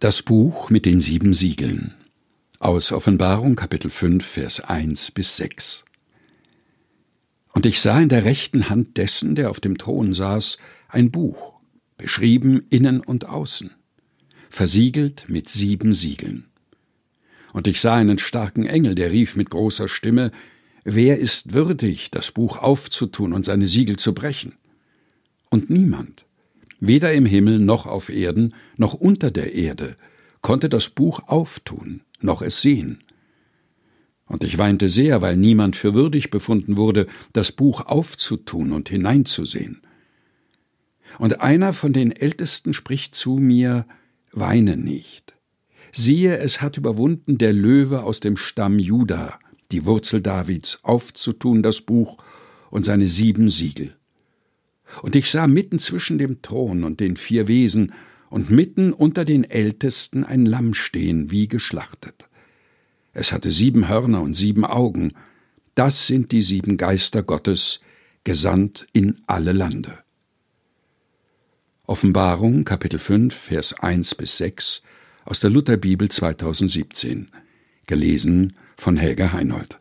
Das Buch mit den sieben Siegeln aus Offenbarung Kapitel 5 Vers 1 bis 6 Und ich sah in der rechten Hand dessen, der auf dem Thron saß, ein Buch, beschrieben innen und außen, versiegelt mit sieben Siegeln. Und ich sah einen starken Engel, der rief mit großer Stimme, Wer ist würdig, das Buch aufzutun und seine Siegel zu brechen? Und niemand, weder im Himmel noch auf Erden noch unter der Erde, konnte das Buch auftun, noch es sehen. Und ich weinte sehr, weil niemand für würdig befunden wurde, das Buch aufzutun und hineinzusehen. Und einer von den Ältesten spricht zu mir, Weine nicht. Siehe, es hat überwunden der Löwe aus dem Stamm Juda, die Wurzel Davids, aufzutun das Buch und seine sieben Siegel. Und ich sah mitten zwischen dem Thron und den vier Wesen und mitten unter den Ältesten ein Lamm stehen, wie geschlachtet. Es hatte sieben Hörner und sieben Augen. Das sind die sieben Geister Gottes, gesandt in alle Lande. Offenbarung, Kapitel 5, Vers 1 bis 6 aus der Lutherbibel 2017. Gelesen von Helga Heinold.